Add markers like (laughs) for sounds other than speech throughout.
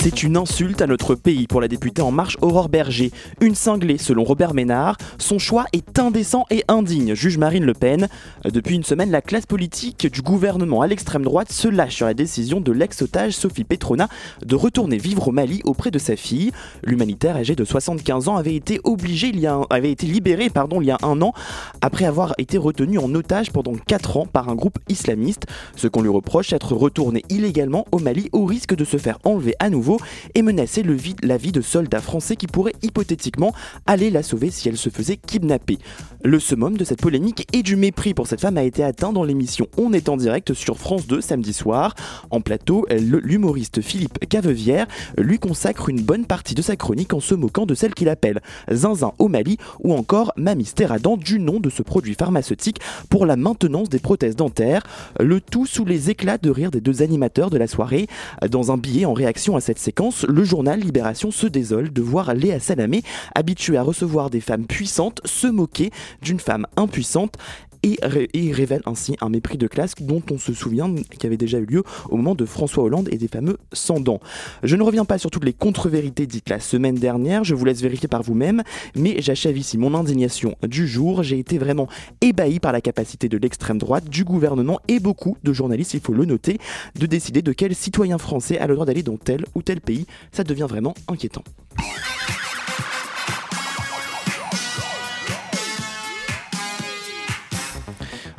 C'est une insulte à notre pays pour la députée En Marche Aurore Berger. Une cinglée selon Robert Ménard. Son choix est indécent et indigne, juge Marine Le Pen. Depuis une semaine, la classe politique du gouvernement à l'extrême droite se lâche sur la décision de l'ex-otage Sophie Petrona de retourner vivre au Mali auprès de sa fille. L'humanitaire âgé de 75 ans avait été obligé, il y a avait été libéré pardon, il y a un an après avoir été retenu en otage pendant 4 ans par un groupe islamiste. Ce qu'on lui reproche, être retourné illégalement au Mali au risque de se faire enlever à nouveau et menaçait la vie de soldats français qui pourraient hypothétiquement aller la sauver si elle se faisait kidnapper. Le summum de cette polémique et du mépris pour cette femme a été atteint dans l'émission On est en direct sur France 2 samedi soir. En plateau, l'humoriste Philippe Cavevière lui consacre une bonne partie de sa chronique en se moquant de celle qu'il appelle Zinzin au Mali ou encore Mamie du nom de ce produit pharmaceutique pour la maintenance des prothèses dentaires. Le tout sous les éclats de rire des deux animateurs de la soirée. Dans un billet en réaction à cette séquence, le journal Libération se désole de voir Léa Salamé, habituée à recevoir des femmes puissantes, se moquer d'une femme impuissante et, révèle ainsi un mépris de classe dont on se souvient qui avait déjà eu lieu au moment de François Hollande et des fameux sans dents. Je ne reviens pas sur toutes les contre-vérités dites la semaine dernière, je vous laisse vérifier par vous-même, mais j'achève ici mon indignation du jour. J'ai été vraiment ébahi par la capacité de l'extrême droite, du gouvernement et beaucoup de journalistes, il faut le noter, de décider de quel citoyen français a le droit d'aller dans tel ou tel pays. Ça devient vraiment inquiétant.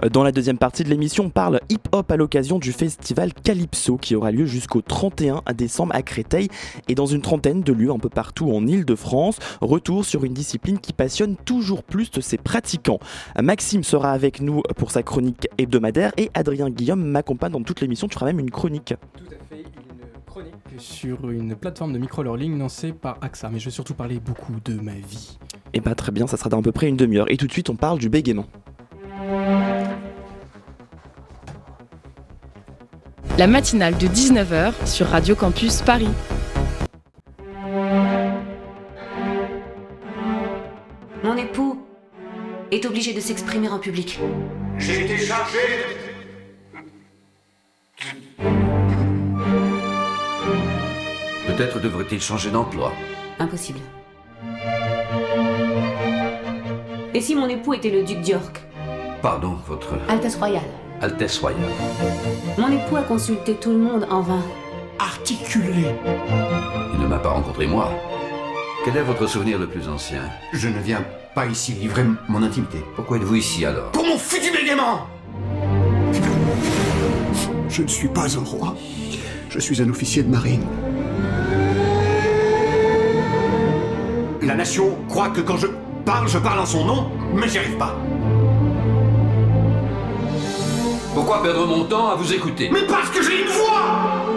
Dans la deuxième partie de l'émission, on parle hip-hop à l'occasion du festival Calypso qui aura lieu jusqu'au 31 décembre à Créteil et dans une trentaine de lieux un peu partout en Ile-de-France. Retour sur une discipline qui passionne toujours plus ses pratiquants. Maxime sera avec nous pour sa chronique hebdomadaire et Adrien Guillaume m'accompagne dans toute l'émission. Tu feras même une chronique. Tout à fait, une chronique sur une plateforme de micro-learning lancée par AXA. Mais je vais surtout parler beaucoup de ma vie. Et eh bah très bien, ça sera dans à peu près une demi-heure. Et tout de suite, on parle du bégaiement. La matinale de 19h sur Radio Campus Paris. Mon époux est obligé de s'exprimer en public. J'ai été chargé Peut-être devrait-il changer d'emploi. Impossible. Et si mon époux était le duc d'York? Pardon, votre... Altesse royale. Altesse royale. Mon époux a consulté tout le monde en vain. Articulé. Il ne m'a pas rencontré moi. Quel est votre souvenir le plus ancien? Je ne viens pas ici livrer mon intimité. Pourquoi êtes-vous ici alors? Pour mon futur bégaiement Je ne suis pas un roi. Je suis un officier de marine. La nation croit que quand je parle, je parle en son nom, mais j'y arrive pas. Pourquoi perdre mon temps à vous écouter? Mais parce que j'ai une voix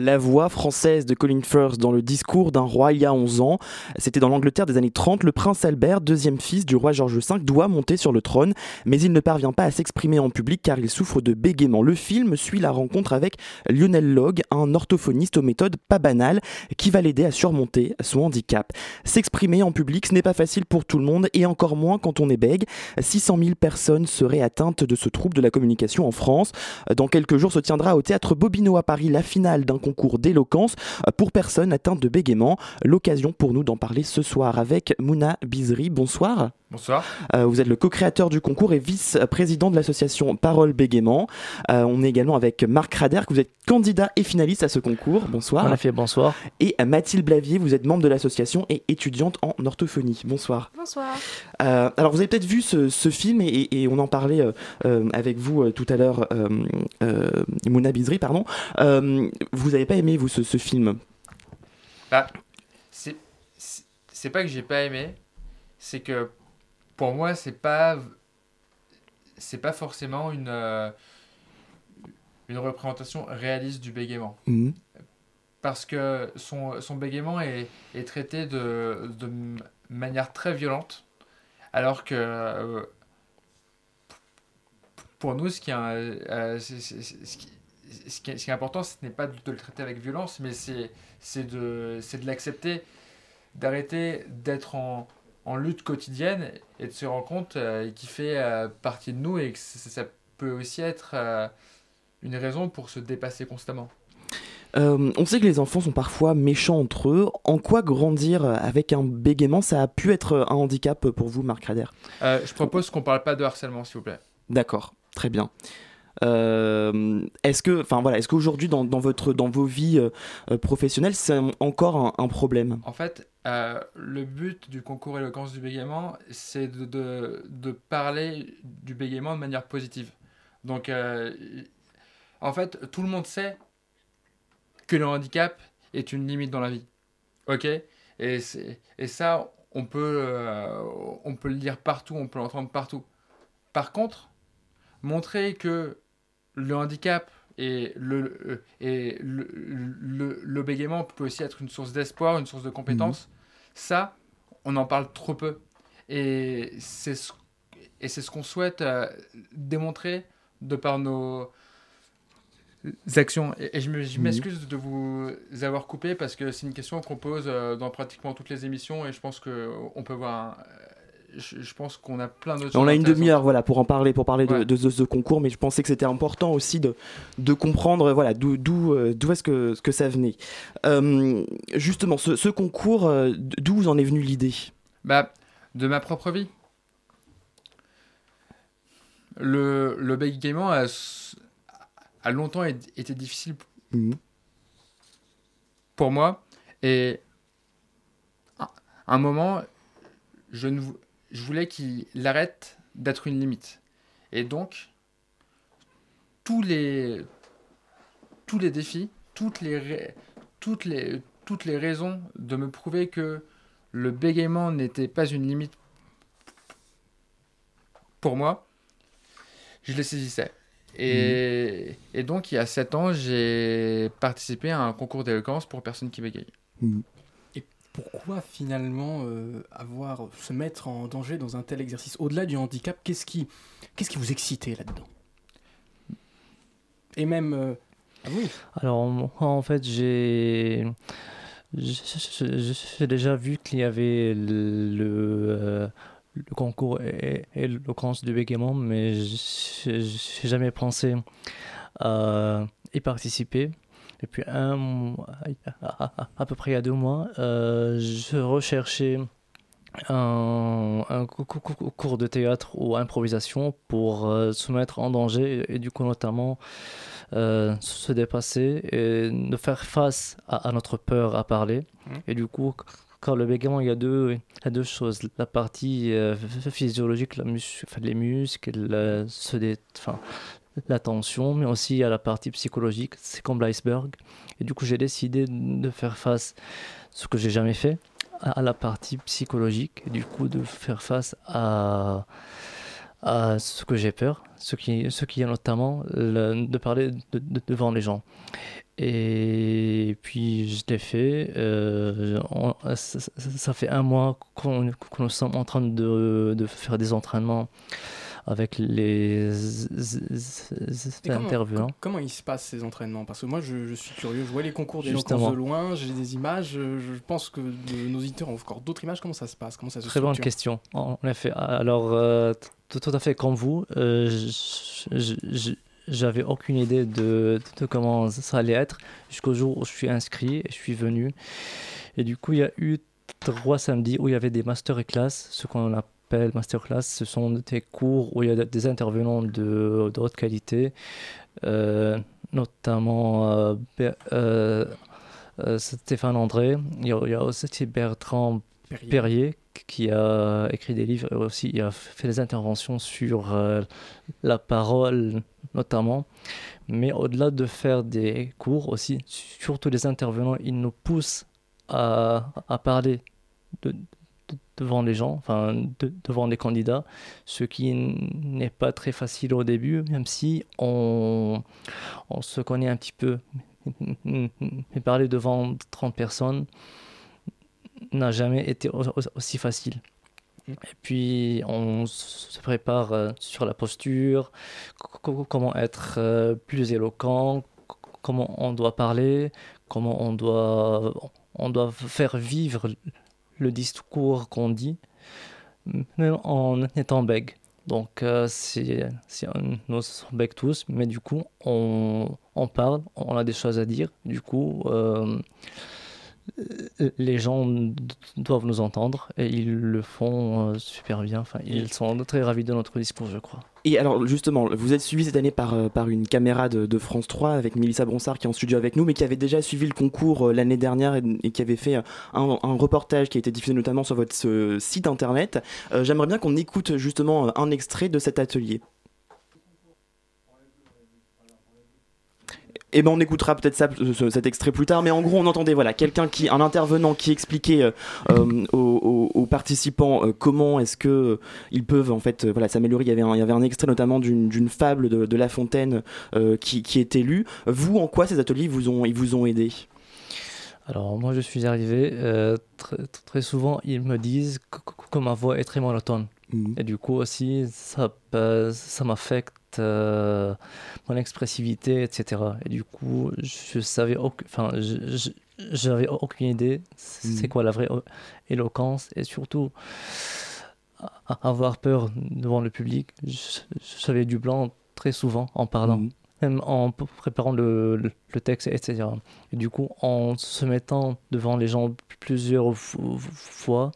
la voix française de Colin Firth dans le discours d'un roi il y a 11 ans. C'était dans l'Angleterre des années 30. Le prince Albert, deuxième fils du roi George V, doit monter sur le trône, mais il ne parvient pas à s'exprimer en public car il souffre de bégaiement. Le film suit la rencontre avec Lionel Logg, un orthophoniste aux méthodes pas banales, qui va l'aider à surmonter son handicap. S'exprimer en public, ce n'est pas facile pour tout le monde et encore moins quand on est bègue. 600 000 personnes seraient atteintes de ce trouble de la communication en France. Dans quelques jours se tiendra au théâtre Bobino à Paris la finale d'un concours d'éloquence pour personnes atteintes de bégaiement. L'occasion pour nous d'en parler ce soir avec Mouna Bizri. Bonsoir. Bonsoir. Euh, vous êtes le co-créateur du concours et vice-président de l'association Parole Bégaiement. Euh, on est également avec Marc Rader, que vous êtes candidat et finaliste à ce concours. Bonsoir. En effet, bonsoir. Et Mathilde Blavier, vous êtes membre de l'association et étudiante en orthophonie. Bonsoir. Bonsoir. Euh, alors, vous avez peut-être vu ce, film et, on en parlait avec vous tout à l'heure, Mouna Bizri, pardon. vous n'avez pas aimé, vous, ce, film bah, C'est pas que j'ai pas aimé, c'est que pour moi, c'est pas c'est pas forcément une euh, une représentation réaliste du bégaiement. Mhm. Parce que son, son bégaiement est, est traité de, de, manière très violente, alors que euh, pour nous, ce qui, est, ce, qui, ce, qui est, ce qui est important, ce n'est pas de le traiter avec violence, mais c'est de, de l'accepter, d'arrêter d'être en, en, lutte quotidienne et de se rendre compte euh, qu'il fait euh, partie de nous et que ça, peut aussi être euh, une raison pour se dépasser constamment. Euh, on sait que les enfants sont parfois méchants entre eux. En quoi grandir avec un bégaiement, ça a pu être un handicap pour vous, Marc Rader? Euh, Je propose qu'on parle pas de harcèlement, s'il vous plaît. D'accord, très bien. Euh, est-ce que, enfin voilà, est-ce qu'aujourd'hui dans, votre, dans vos vies professionnelles, c'est encore un, problème? En fait, le but du concours éloquence du bégaiement, c'est de, parler du bégaiement de manière positive. Donc, en fait, tout le monde sait que le handicap est une limite dans la vie. Ok? Et, et ça, on peut, euh, on peut le dire partout, on peut l'entendre partout. Par contre, montrer que le handicap et le, euh, et le, le, bégaiement peut aussi être une source d'espoir, une source de compétence, mhm. ça, on en parle trop peu. Et c'est ce, et c'est ce qu'on souhaite euh, démontrer de par nos, actions. Et, je m'excuse de vous avoir coupé parce que c'est une question qu'on pose euh, dans pratiquement toutes les émissions et je pense qu'on peut voir. Je, pense qu'on a plein d'autres. On a une demi-heure voilà, pour en parler, pour parler de, ce concours, mais je pensais que c'était important aussi de, de comprendre voilà, d'où euh, est-ce que, que ça venait. Euh, justement, ce, ce concours, d'où vous en est venue l'idée? Bah, De ma propre vie. Le, le bégaiement a a longtemps été difficile mhm. pour moi. Et à un moment, je, ne, je voulais qu'il arrête d'être une limite. Et donc, tous les, tous les défis, toutes les, toutes, les, toutes les raisons de me prouver que le bégaiement n'était pas une limite pour moi, je les saisissais. Et, et, donc, il y a 7 ans, j'ai participé à un concours d'éloquence pour personnes qui bégayent. Mhm. Pourquoi finalement euh, avoir, se mettre en danger dans un tel exercice? Au-delà du handicap, qu'est-ce qui, qu'est-ce qui vous excitait là-dedans? Et même... Euh, oui. Alors, en fait, j'ai... J'ai déjà vu qu'il y avait le, euh, le concours et, et du bégaiement, mais je n'ai jamais pensé à y participer. Et puis, un, à, peu près il y a deux mois, euh, je recherchais un, un, cours de théâtre ou improvisation pour euh, se mettre en danger et, du coup notamment euh, se dépasser et de faire face à, notre peur à parler. Mmh. Et du coup, quand le bégaiement, il y a deux, il y a deux choses. La partie euh, physiologique, la mus les muscles, la, enfin, la tension, mais aussi a la partie psychologique. C'est comme l'iceberg. Et du coup, j'ai décidé de faire face, ce que j'ai jamais fait, à, la partie psychologique. Du coup, de faire face à, à ce que j'ai peur, ce qui, ce qui est notamment de parler devant les gens. Et puis je l'ai fait. Euh, ça, fait un mois qu'on nous sommes en train de, de, faire des entraînements avec les intervenants. Comment, ils se passent ces entraînements? Parce que moi je, suis curieux, je vois les concours d'éloquence de loin, j'ai des images, je pense que nos auditeurs ont encore d'autres images, comment ça se passe? Comment ça se Très bonne question, en effet. Alors, euh, tout, à fait comme vous, euh, je j'avais aucune idée de, de, comment ça allait être jusqu'au jour où je suis inscrit et je suis venu. Et du coup, il y a eu trois samedis où il y avait des master classes, ce qu'on appelle master class. Ce sont des cours où il y a des intervenants de, de haute qualité, euh, notamment euh, euh, Stéphane André. Il y, a, aussi Bertrand Perrier qui a écrit des livres et aussi il a fait des interventions sur la parole notamment. Mais au-delà de faire des cours aussi, surtout les intervenants, ils nous poussent à, à parler de, devant les gens, enfin devant les candidats, ce qui n'est pas très facile au début, même si on, on se connaît un petit peu. (laughs) Mais parler devant 30 personnes n'a jamais été aussi facile. Et puis on se prépare euh, sur la posture, comment être euh, plus éloquent, comment on doit parler, comment on doit, on doit faire vivre le discours qu'on dit, même en étant bègue. Donc euh, c'est, nous sommes tous, mais du coup on, on, parle, on a des choses à dire. Du coup, euh, les gens doivent nous entendre et ils le font euh, super bien. Enfin, ils sont très ravis de notre discours, je crois. Et alors justement, vous êtes suivi cette année par, euh, par une caméra de, France 3 avec Mélissa Bronsard qui est en studio avec nous, mais qui avait déjà suivi le concours l'année dernière et, qui avait fait un, reportage qui a été diffusé notamment sur votre site internet. J'aimerais bien qu'on écoute justement un extrait de cet atelier. Eh ben on écoutera peut-être ça, cet extrait plus tard, mais en gros on entendait voilà quelqu'un qui, un intervenant qui expliquait euh, euh, aux, participants euh, comment est-ce que ils peuvent en fait voilà s'améliorer. Il y avait un, il y avait un extrait notamment d'une fable de, La Fontaine qui, qui était lue. Vous en quoi ces ateliers vous ont ils vous ont aidé? Alors moi je suis arrivé, très, très, souvent ils me disent que, ma voix est très monotone. Mmh. Et du coup aussi ça, ça m'affecte euh, mon expressivité, etc. Et du coup, je savais, enfin, j'avais aucune idée c'est mm. quoi la vraie éloquence et surtout avoir peur devant le public. J'avais du blanc très souvent en parlant. Mm. Même en préparant le, le, texte, etc. Et du coup, en se mettant devant les gens plusieurs fois,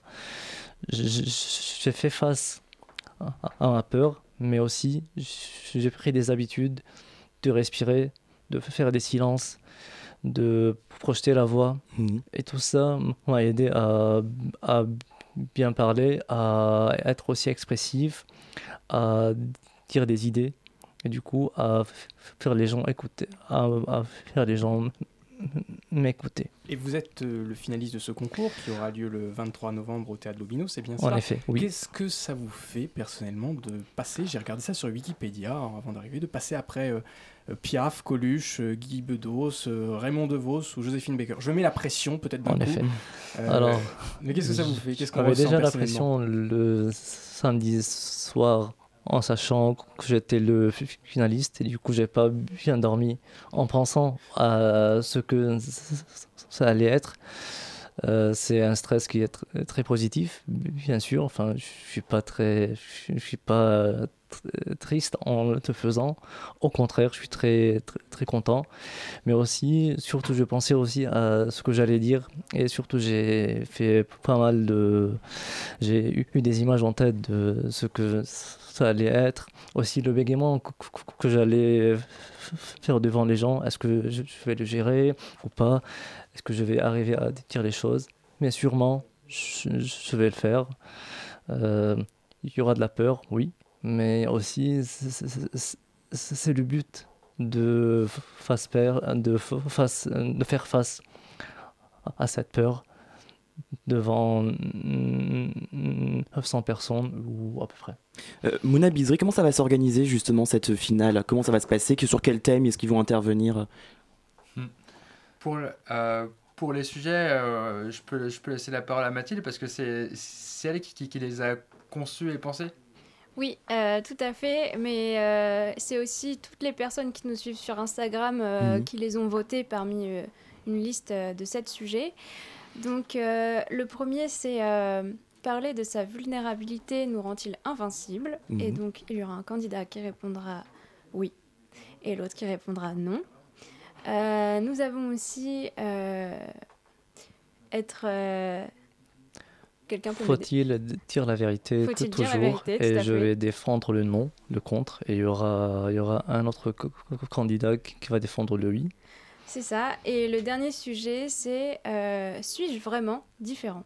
j'ai fait face à ma peur mais aussi j'ai pris des habitudes de respirer, de faire des silences, de projeter la voix. Mhm. Et tout ça m'a aidé à, à, bien parler, à être aussi expressif, à dire des idées. Et du coup, à faire les gens écouter, à, à faire les gens m'écouter. Et vous êtes euh, le finaliste de ce concours qui aura lieu le 23 novembre au Théâtre Lobino, c'est bien ça En effet, oui. Qu'est-ce que ça vous fait personnellement de passer, j'ai regardé ça sur Wikipédia avant d'arriver, de passer après euh, euh, Piaf, Coluche, Guy Bedos, Raymond DeVos ou Joséphine Baker? Je mets la pression peut-être d'un coup. Effet. Alors, mais qu'est-ce que ça vous fait? Qu'est-ce qu'on déjà la pression le samedi soir en sachant que j'étais le finaliste et du coup j'ai pas bien dormi en pensant à ce que ça allait être. Euh, c'est un stress qui est très positif, bien sûr. Enfin, je suis pas très, je suis pas triste en le faisant. Au contraire, je suis très, très, très, content. Mais aussi, surtout, je pensais aussi à ce que j'allais dire. Et surtout, j'ai fait pas mal de. J'ai eu des images en tête de ce que ça allait être. Aussi le bégaiement que, j'allais faire devant les gens. Est-ce que je vais le gérer ou pas? Est-ce que je vais arriver à dire les choses? Mais sûrement, je, vais le faire. Euh, il y aura de la peur, oui. Mais aussi, c'est le but de, faire face à cette peur devant 900 personnes ou à peu près. Euh, Mouna Bizri, comment ça va s'organiser justement cette finale? Comment ça va se passer? Sur quel thème? Est-ce qu'ils vont intervenir? Pour, euh, pour les sujets, euh, je, peux, je peux laisser la parole à Mathilde parce que c'est elle qui, qui, les a conçus et pensés. Oui, tout à fait. Mais c'est aussi toutes les personnes qui nous suivent sur Instagram mhm. qui les ont votés parmi une liste de sept sujets. Donc euh, le premier, c'est euh, parler de sa vulnérabilité nous rend-il invincible? Et mhm. donc il y aura un candidat qui répondra oui et l'autre qui répondra non. Euh, nous avons aussi être quelqu'un Faut-il dire la vérité toujours Et je vais défendre le non, le contre, et il y aura, il y aura un autre candidat qui va défendre le oui. C'est ça. Et le dernier sujet, c'est euh, suis-je vraiment différent?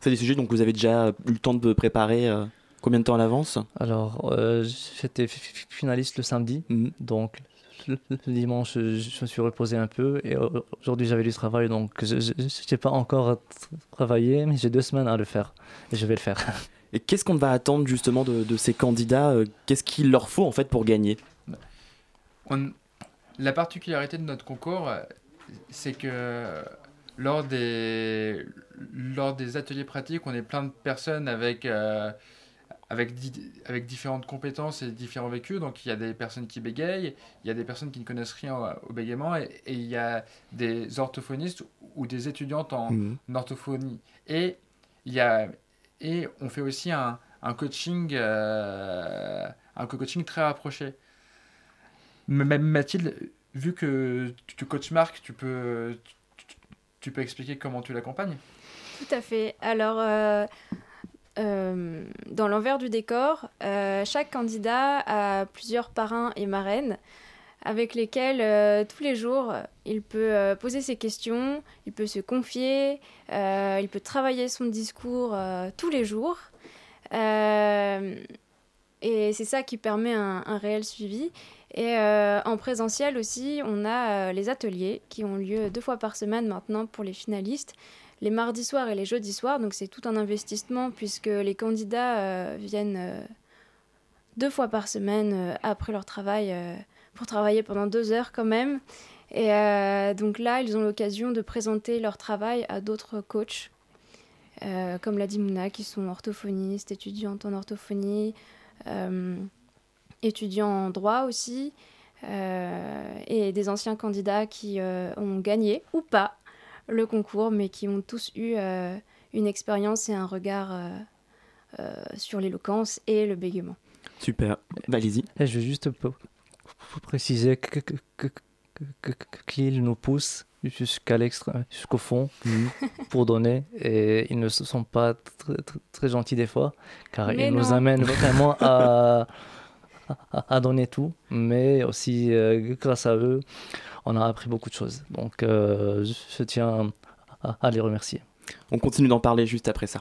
C'est des sujets donc vous avez déjà eu le temps de préparer euh, combien de temps à l'avance? Alors, euh, j'étais finaliste le samedi, mhm. donc le, dimanche, je, me suis reposé un peu et aujourd'hui j'avais du travail, donc je n'ai pas encore travaillé, mais j'ai deux semaines à le faire et je vais le faire. Et qu'est-ce qu'on va attendre justement de, de ces candidats Qu'est-ce qu'il leur faut en fait pour gagner? On, la particularité de notre concours, c'est que lors des, lors des ateliers pratiques, on est plein de personnes avec, euh, avec, avec différentes compétences et différents vécus. Donc il y a des personnes qui bégayent, il y a des personnes qui ne connaissent rien au, bégaiement et, il y a des orthophonistes ou des étudiantes en mmh. orthophonie. Et, il y a, et on fait aussi un, un coaching, euh, un coaching très rapproché. Mathilde, vu que tu coaches Marc, tu peux, tu peux expliquer comment tu l'accompagnes? Tout à fait. Alors, euh, euh, dans l'envers du décor, euh, chaque candidat a plusieurs parrains et marraines avec lesquels tous les jours il peut poser ses questions, il peut se confier, il peut travailler son discours tous les jours. et c'est ça qui permet un, réel suivi. Et euh, en présentiel aussi, on a euh, les ateliers qui ont lieu deux fois par semaine maintenant pour les finalistes, les mardis soirs et les jeudis soirs. Donc c'est tout un investissement puisque les candidats euh, viennent deux fois par semaine après leur travail pour travailler pendant deux heures quand même. Et donc là, ils ont l'occasion de présenter leur travail à d'autres coachs, comme l'a dit Mouna, qui sont orthophonistes, étudiantes en orthophonie étudiants en droit aussi, euh, et des anciens candidats qui euh, ont gagné ou pas le concours, mais qui ont tous eu euh, une expérience et un regard sur l'éloquence et le bégaiement. Super, allez-y. Je veux juste préciser que, qu'il nous pousse jusqu'à l'extrême, jusqu'au fond mhm. (laughs) pour donner et ils ne sont pas très, très, gentils des fois car ils nous amènent vraiment à (laughs) à, donner tout, mais aussi euh, grâce à eux, on a appris beaucoup de choses. Donc euh, je tiens à les remercier. On continue d'en parler juste après ça.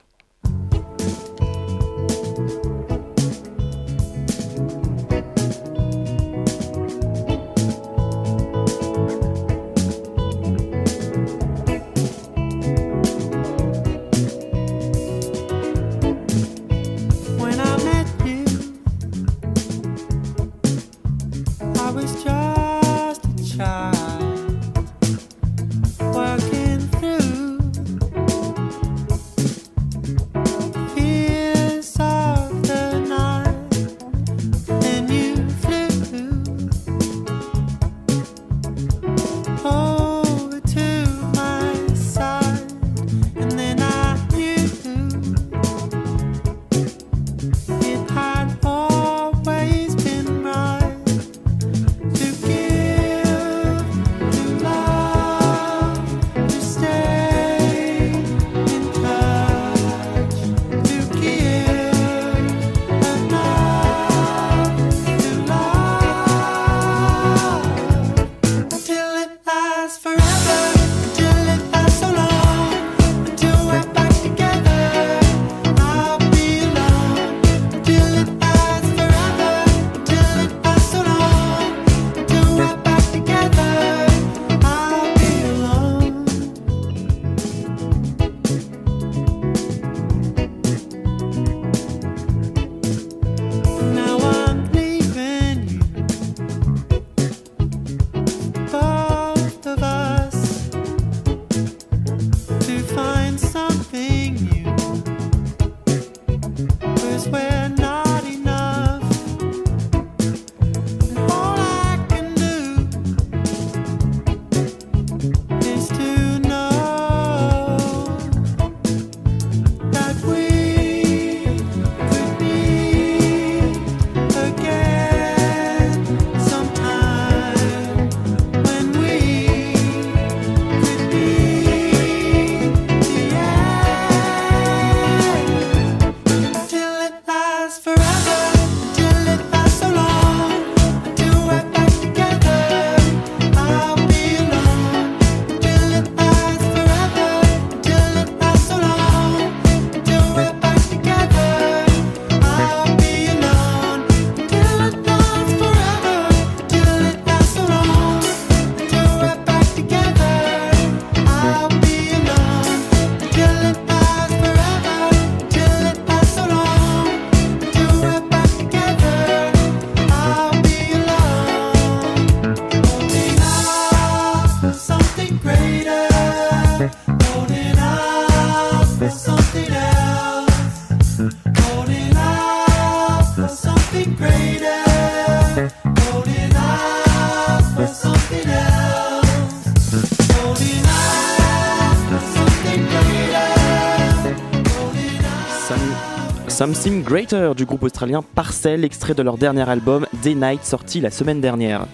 Something Greater du groupe australien Parcel, extrait de leur dernier album Day Night sorti la semaine dernière.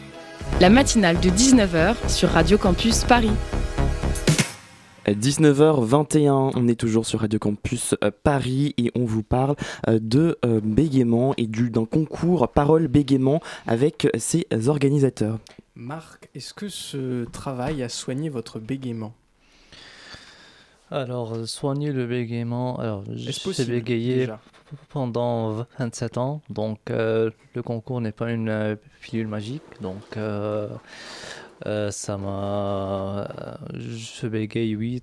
La matinale de 19h sur Radio Campus Paris. 19h21, on est toujours sur Radio Campus euh, Paris et on vous parle euh, de euh, bégaiement et d'un concours Parole bégaiement avec ses organisateurs. Marc, est-ce que ce travail a soigné votre bégaiement? Alors, soigner le bégaiement, alors j'ai bégayé pendant 27 ans, donc le concours n'est pas une pilule magique, donc euh, ça m'a. Je bégaye, oui,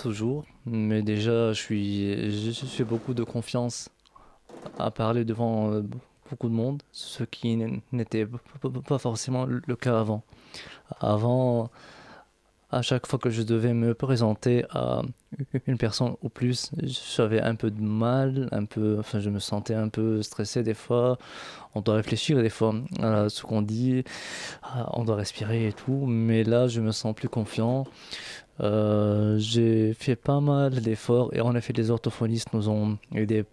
toujours. Mais déjà, je suis, je suis beaucoup de confiance à parler devant euh, beaucoup de monde, ce qui n'était pas forcément le cas avant. Avant, à chaque fois que je devais me présenter à une personne ou plus, j'avais un peu de mal, un peu, enfin, je me sentais un peu stressé des fois. On doit réfléchir des fois à ce qu'on dit, on doit respirer et tout, mais là, je me sens plus confiant. Euh, j'ai fait pas mal d'efforts et en effet, les orthophonistes nous ont aidé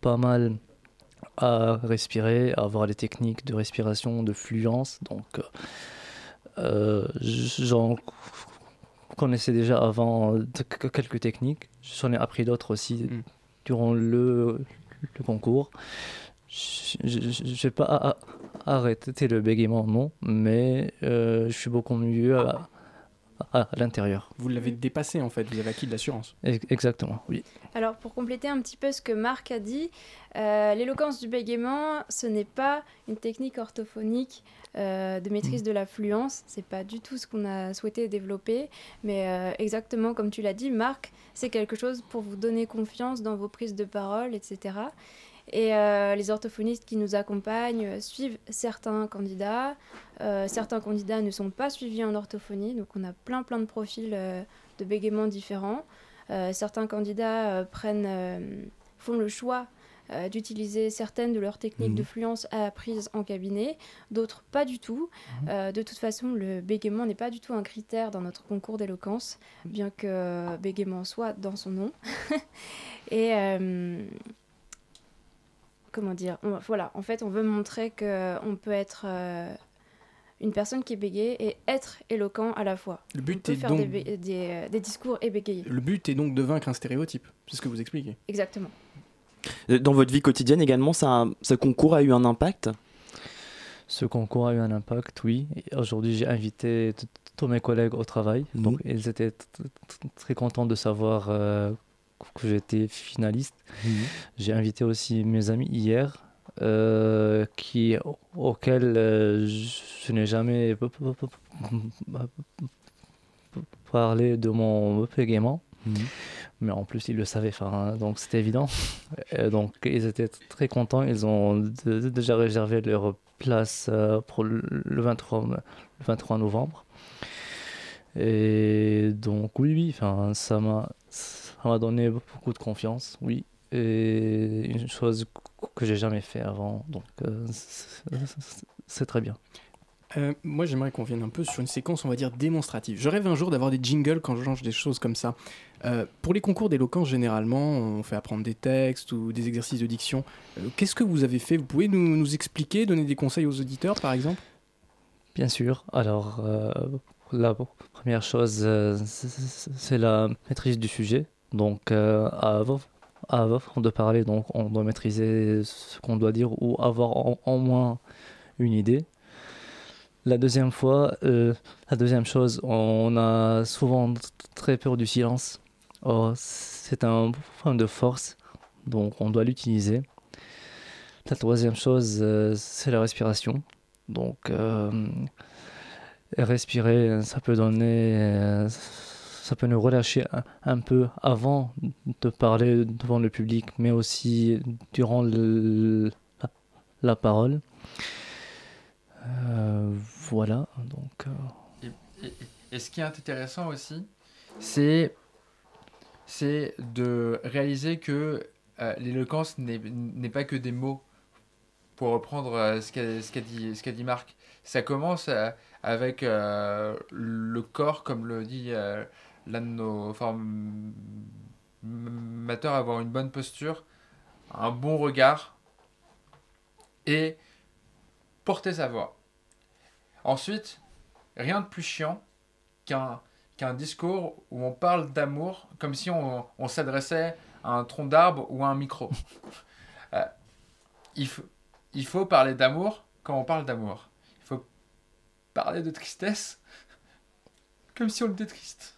pas mal à respirer, à avoir des techniques de respiration, de fluence. Donc, euh, j'en connaissais déjà avant quelques techniques. J'en ai appris d'autres aussi mm. durant le, le concours. Je n'ai pas arrêté le bégaiement, non, mais euh, je suis beaucoup mieux à, à, l'intérieur. Vous l'avez dépassé en fait, vous avez acquis de l'assurance. Exactement, oui. Alors pour compléter un petit peu ce que Marc a dit, euh, l'éloquence du bégaiement, ce n'est pas une technique orthophonique euh, de maîtrise mm. de la fluence, c'est pas du tout ce qu'on a souhaité développer, mais euh, exactement comme tu l'as dit, Marc, c'est quelque chose pour vous donner confiance dans vos prises de parole, etc. Et euh, les orthophonistes qui nous accompagnent euh, suivent certains candidats. Euh, certains candidats ne sont pas suivis en orthophonie, donc on a plein plein de profils de bégaiement différents. certains candidats prennent, font le choix d'utiliser certaines de leurs techniques de mhm. fluence apprises en cabinet, d'autres pas du tout. Mhm. de toute façon, le bégaiement n'est pas du tout un critère dans notre concours d'éloquence, bien que bégaiement soit dans son nom. (laughs) Et comment dire Voilà, en fait, on veut montrer qu'on peut être euh, une personne qui est bégayée et être éloquent à la fois. Le but est faire donc... des, des, discours et bégayer. Le but est donc de vaincre un stéréotype, c'est ce que vous expliquez. Exactement. Euh, dans votre vie quotidienne également, ça, ce concours a eu un impact? Ce concours a eu un impact, oui. Aujourd'hui, j'ai invité tous mes collègues au travail. Mhm. Donc, ils étaient très contents de savoir euh, que j'étais finaliste. Mhm. J'ai invité aussi mes amis hier, euh, qui, auxquels euh, je n'ai jamais parlé de mon paiement. Mhm. Mais en plus, ils le savaient, donc c'était évident. donc, ils étaient très contents. Ils ont déjà réservé leur place euh, pour le 23, le 23 novembre. Et donc, oui, oui, ça m'a ça m'a donné beaucoup de confiance, oui. Et une chose que j'ai jamais fait avant, donc euh, c'est très bien. Euh, moi, j'aimerais qu'on vienne un peu sur une séquence, on va dire, démonstrative. Je rêve un jour d'avoir des jingles quand je change des choses comme ça. Euh, pour les concours d'éloquence, généralement, on fait apprendre des textes ou des exercices de diction. Qu'est-ce que vous avez fait? Vous pouvez nous, nous, expliquer, donner des conseils aux auditeurs, par exemple? Bien sûr. Alors, la première chose, c'est la maîtrise du sujet. Donc, euh, avant, de parler, donc, on doit maîtriser ce qu'on doit dire ou avoir en, moins une idée. La deuxième fois, euh, la deuxième chose, on a souvent très peur du silence. c'est un point de force, donc on doit l'utiliser. La troisième chose, euh, c'est la respiration. Donc, respirer, ça peut donner ça peut nous relâcher un, peu avant de parler devant le public, mais aussi durant la, parole. Euh, voilà, donc. Euh. Et, ce qui est intéressant aussi, c'est c'est de réaliser que euh, l'éloquence n'est pas que des mots, pour reprendre ce qu'a dit, ce dit Marc. Ça commence avec le corps, comme le dit l'un de nos animateur avoir une bonne posture, un bon regard et porter sa voix. Ensuite, rien de plus chiant qu'un discours où on parle d'amour comme si on, on s'adressait à un tronc d'arbre ou à un micro. (laughs) Euh, il, il faut parler d'amour quand on parle d'amour. Il faut parler de tristesse (laughs) comme si on était triste.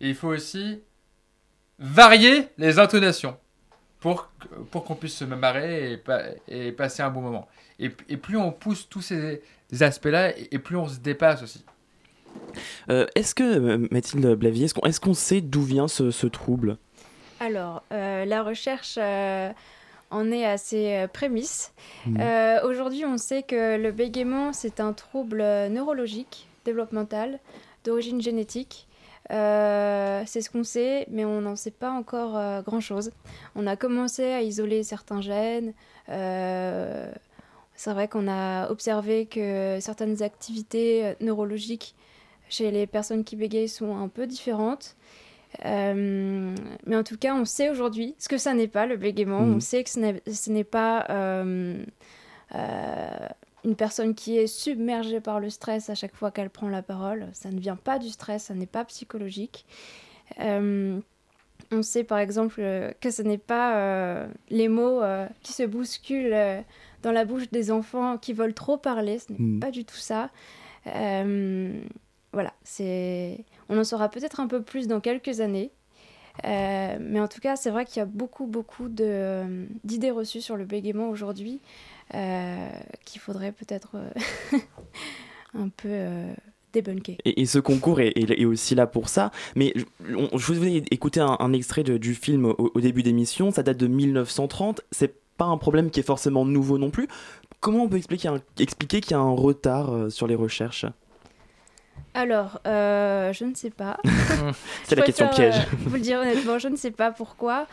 Et il faut aussi varier les intonations pour, pour qu'on puisse se marrer et, et, passer un bon moment. Et, et plus on pousse tous ces aspects-là, et, plus on se dépasse aussi. Euh, est-ce que, euh, Mathilde Blavier, est-ce qu'on est qu'on sait d'où vient ce, ce trouble? Alors, euh, la recherche en est à ses prémices. Mmh. Aujourd'hui, on sait que le bégaiement, c'est un trouble neurologique, développemental, d'origine génétique. C'est ce qu'on sait, mais on n'en sait pas encore grand-chose. On a commencé à isoler certains gènes. c'est vrai qu'on a observé que certaines activités neurologiques chez les personnes qui bégayent sont un peu différentes. Euh, mais en tout cas, on sait aujourd'hui ce que ça n'est pas le bégaiement. On mhm. sait que ce n'est pas euh, euh, une personne qui est submergée par le stress à chaque fois qu'elle prend la parole. Ça ne vient pas du stress, ça n'est pas psychologique. on sait par exemple que ce n'est pas les mots qui se bousculent dans la bouche des enfants qui veulent trop parler. Ce n'est mhm. pas du tout ça voilà, c'est... on en saura peut-être un peu plus dans quelques années. Euh, mais en tout cas, c'est vrai qu'il y a beaucoup, beaucoup de, d'idées reçues sur le bégaiement aujourd'hui euh, qu'il faudrait peut-être euh, (laughs) un peu débunker. Et, ce concours est, est, aussi là pour ça. Mais je, je vous ai écouter un, extrait du film au, au début d'émission. Ça date de 1930. C'est pas un problème qui est forcément nouveau non plus. Comment on peut expliquer, expliquer qu'il y a un retard sur les recherches? Alors, euh, je ne sais pas. (laughs) C'est la question piège. Euh, vous le dire honnêtement, je ne sais pas pourquoi.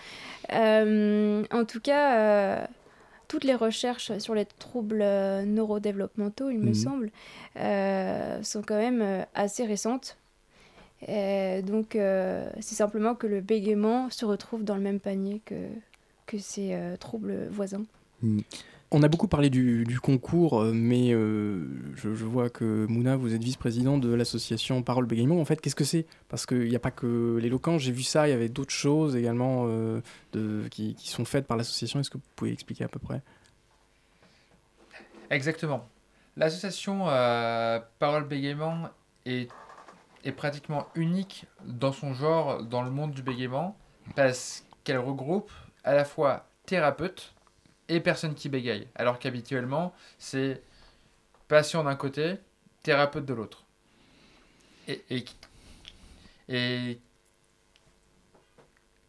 Euh, en tout cas, toutes les recherches sur les troubles neurodéveloppementaux, il me mhm. semble, sont quand même assez récentes. donc, c'est simplement que le bégaiement se retrouve dans le même panier que, que ces troubles voisins. Mhm. On a beaucoup parlé du, concours, euh, mais euh, je, vois que Mouna, vous êtes vice-président de l'association Parole Bégaiement. En fait, qu'est-ce que c'est? Parce qu'il n'y a pas que l'éloquence, j'ai vu ça, il y avait d'autres choses également euh, qui, sont faites par l'association. Est-ce que vous pouvez expliquer à peu près? Exactement. L'association Parole Bégaiement est, est pratiquement unique dans son genre dans le monde du bégaiement parce qu'elle regroupe à la fois thérapeutes, et personne qui bégaye. Alors qu'habituellement, c'est patient d'un côté, thérapeute de l'autre. Et,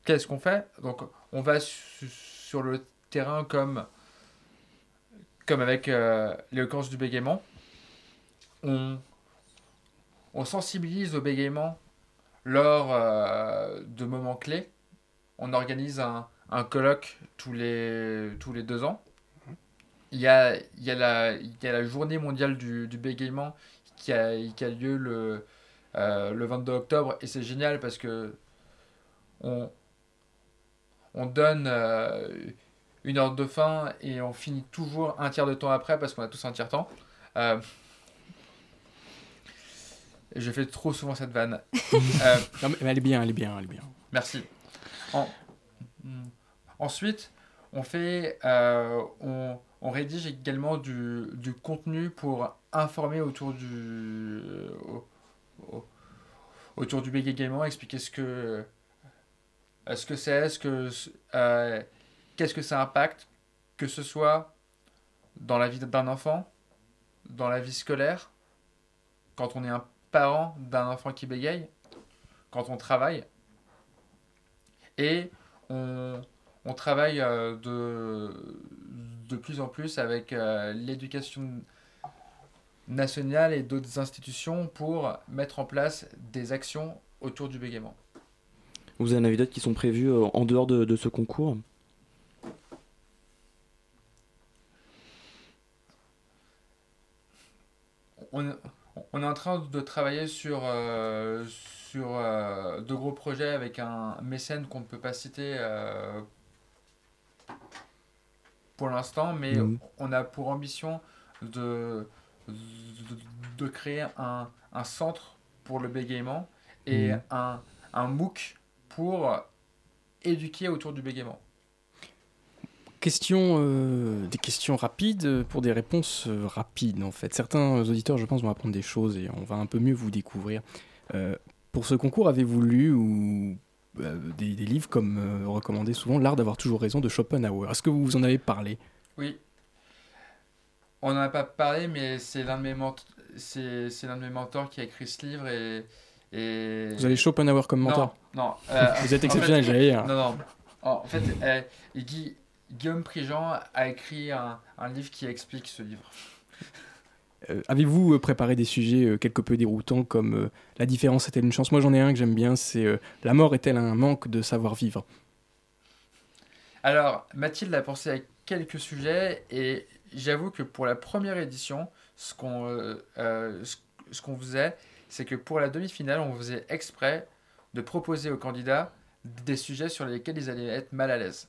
qu'est-ce qu'on fait? Donc, on va sur le terrain comme, comme avec euh, l'éloquence du bégaiement. On, on sensibilise au bégaiement lors euh, de moments clés. On organise un, un colloque tous les, tous les deux ans. Il y a, il y a, la, il y a la journée mondiale du, du bégaiement qui a, qui a lieu le, euh, le 22 octobre et c'est génial parce que on, on donne euh, une heure de fin et on finit toujours un tiers de temps après parce qu'on a tous un tiers temps. Euh, je fais trop souvent cette vanne. (laughs) non, mais elle est bien, elle est bien, elle est bien. Merci. En, Ensuite, on, fait, euh, on, rédige également du, contenu pour informer autour du, autour du bégaiement, expliquer ce que ce que c'est, ce que euh, qu'est-ce que ça impacte, que ce soit dans la vie d'un enfant, dans la vie scolaire, quand on est un parent d'un enfant qui bégaye, quand on travaille, et on, on travaille euh, de, de plus en plus avec euh, l'éducation nationale et d'autres institutions pour mettre en place des actions autour du bégaiement. Vous en avez d'autres qui sont prévues euh, en dehors de, ce concours? On, est en train de travailler sur, sur de gros projets avec un mécène qu'on ne peut pas citer pour l'instant, mais mhm. on a pour ambition de, de, créer un, un, centre pour le bégaiement et mhm. un, un MOOC pour éduquer autour du bégaiement. Question, euh, des questions rapides pour des réponses euh, rapides en fait. Certains auditeurs, je pense, vont apprendre des choses et on va un peu mieux vous découvrir. Euh, pour ce concours, avez-vous lu ou des, des, livres comme recommandé souvent L'art d'avoir toujours raison de Schopenhauer Est-ce que vous en avez parlé? Oui. On n'en a pas parlé, mais c'est l'un de mes c'est, l'un de mes mentors qui a écrit ce livre et, et... Vous avez Schopenhauer comme mentor? Non, (laughs) vous êtes exceptionnel, j'allais dire. Non, non. En fait, dit Guillaume Prigent a écrit un, livre qui explique ce livre. Euh, avez-vous euh, préparé des sujets euh, quelque peu déroutants comme la différence est-elle une chance? Moi j'en ai un que j'aime bien, c'est la mort est-elle un manque de savoir-vivre? Alors Mathilde a pensé à quelques sujets et j'avoue que pour la première édition, ce qu'on ce qu'on faisait, c'est que pour la demi-finale, on faisait exprès de proposer aux candidats des sujets sur lesquels ils allaient être mal à l'aise.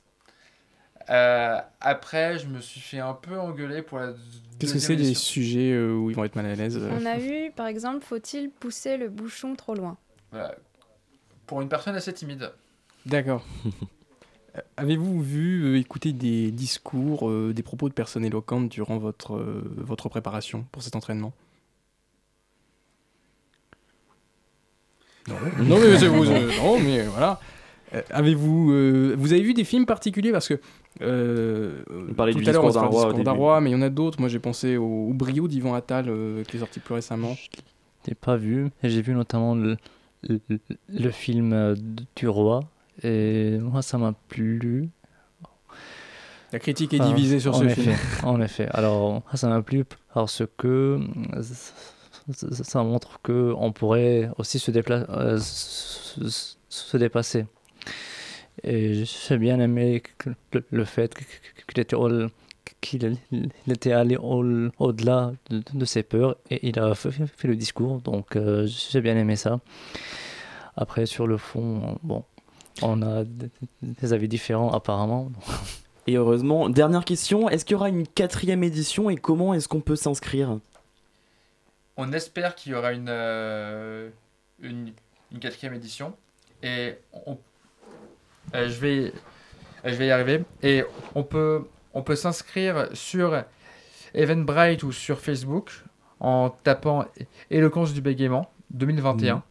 Euh, après, je me suis fait un peu engueuler pour la. Qu'est-ce que c'est des sujets euh, où ils vont être mal à l'aise On a eu, par exemple, faut-il pousser le bouchon trop loin Pour une personne assez timide. D'accord. Euh, avez-vous vu, écouté des discours, des propos de personnes éloquentes durant votre, votre préparation pour cet entraînement? Non, (laughs) non mais, vous, non, mais voilà. avez-vous, vous avez vu des films particuliers? Parce que euh, on parlait du discours d'un roi, roi, mais il y en a d'autres. Moi, j'ai pensé au, Brio d'Ivan Attal euh, qui est sorti plus récemment. Je l'ai pas vu. J'ai vu notamment le, le, film euh, du roi. Et moi, ça m'a plu. La critique est divisée sur ce film. (laughs) En effet. Alors, ça m'a plu parce que ça montre que on pourrait aussi se, déplacer, se dépasser. Et j'ai bien aimé le, fait qu'il était, qu'il était allé au-delà de, ses peurs et il a fait, le discours. Donc euh, j'ai bien aimé ça. Après, sur le fond, bon, on a des avis différents apparemment. Et heureusement, dernière question, est-ce qu'il y aura une quatrième édition et comment est-ce qu'on peut s'inscrire? On espère qu'il y aura une, euh, une, une, quatrième édition. Et on, je, vais, je vais y arriver. Et on peut, on peut s'inscrire sur Eventbrite ou sur Facebook en tapant Éloquence du bégaiement 2021. Mmh.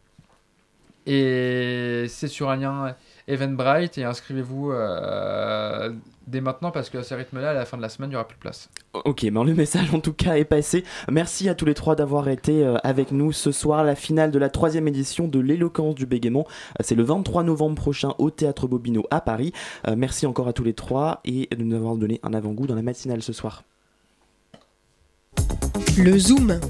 Et c'est sur un lien Eventbrite et inscrivez-vous euh, dès maintenant parce que à ce rythme-là, à la fin de la semaine, il n'y aura plus de place. Ok, mais le message en tout cas est passé. Merci à tous les trois d'avoir été euh, avec nous ce soir. La finale de la troisième édition de l'éloquence du bégaiement, euh, c'est le 23 novembre prochain au Théâtre Bobino à Paris. merci encore à tous les trois et de nous avoir donné un avant-goût dans la matinale ce soir. Le Zoom.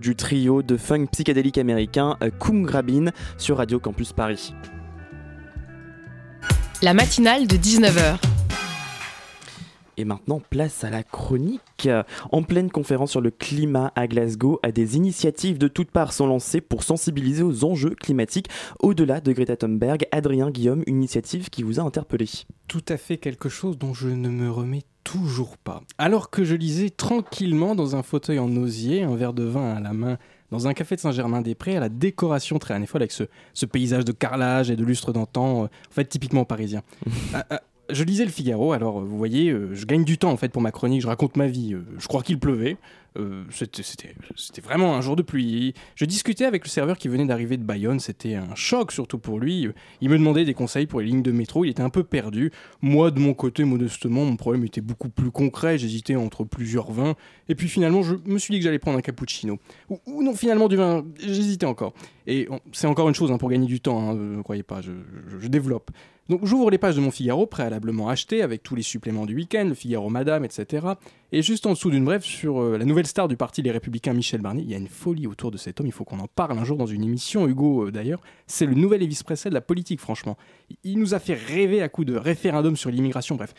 Du trio de funk psychédélique américain euh, Kung Grabin sur Radio Campus Paris. La matinale de 19h. Et maintenant, place à la chronique. En pleine conférence sur le climat à Glasgow, des initiatives de toutes parts sont lancées pour sensibiliser aux enjeux climatiques au-delà de Greta Thunberg. Adrien Guillaume, une initiative qui vous a interpellé. Tout à fait quelque chose dont je ne me remets toujours pas. Alors que je lisais tranquillement dans un fauteuil en osier, un verre de vin à la main, dans un café de Saint-Germain-des-Prés, à la décoration très anéfole avec ce, ce, paysage de carrelage et de lustre d'antan, euh, en fait typiquement parisien. (laughs) Ah, ah, je lisais le Figaro, alors vous voyez, euh, je gagne du temps en fait pour ma chronique, je raconte ma vie. Euh, je crois qu'il pleuvait, euh, c'était vraiment un jour de pluie. Je discutais avec le serveur qui venait d'arriver de Bayonne, c'était un choc surtout pour lui. Il me demandait des conseils pour les lignes de métro, il était un peu perdu. Moi, de mon côté, modestement, mon problème était beaucoup plus concret, j'hésitais entre plusieurs vins. Et puis finalement, je me suis dit que j'allais prendre un cappuccino. Ou, non, finalement, du vin, j'hésitais encore. Et c'est encore une chose hein, pour gagner du temps, hein, ne croyez pas, je, je développe. Donc j'ouvre les pages de mon Figaro, préalablement acheté, avec tous les suppléments du week-end, le Figaro Madame, etc. Et juste en dessous d'une brève sur euh, la nouvelle star du parti Les Républicains, Michel Barnier, il y a une folie autour de cet homme, il faut qu'on en parle un jour dans une émission, Hugo euh, d'ailleurs. C'est le nouvel Elvis Presley de la politique, franchement. Il nous a fait rêver à coup de référendum sur l'immigration, bref.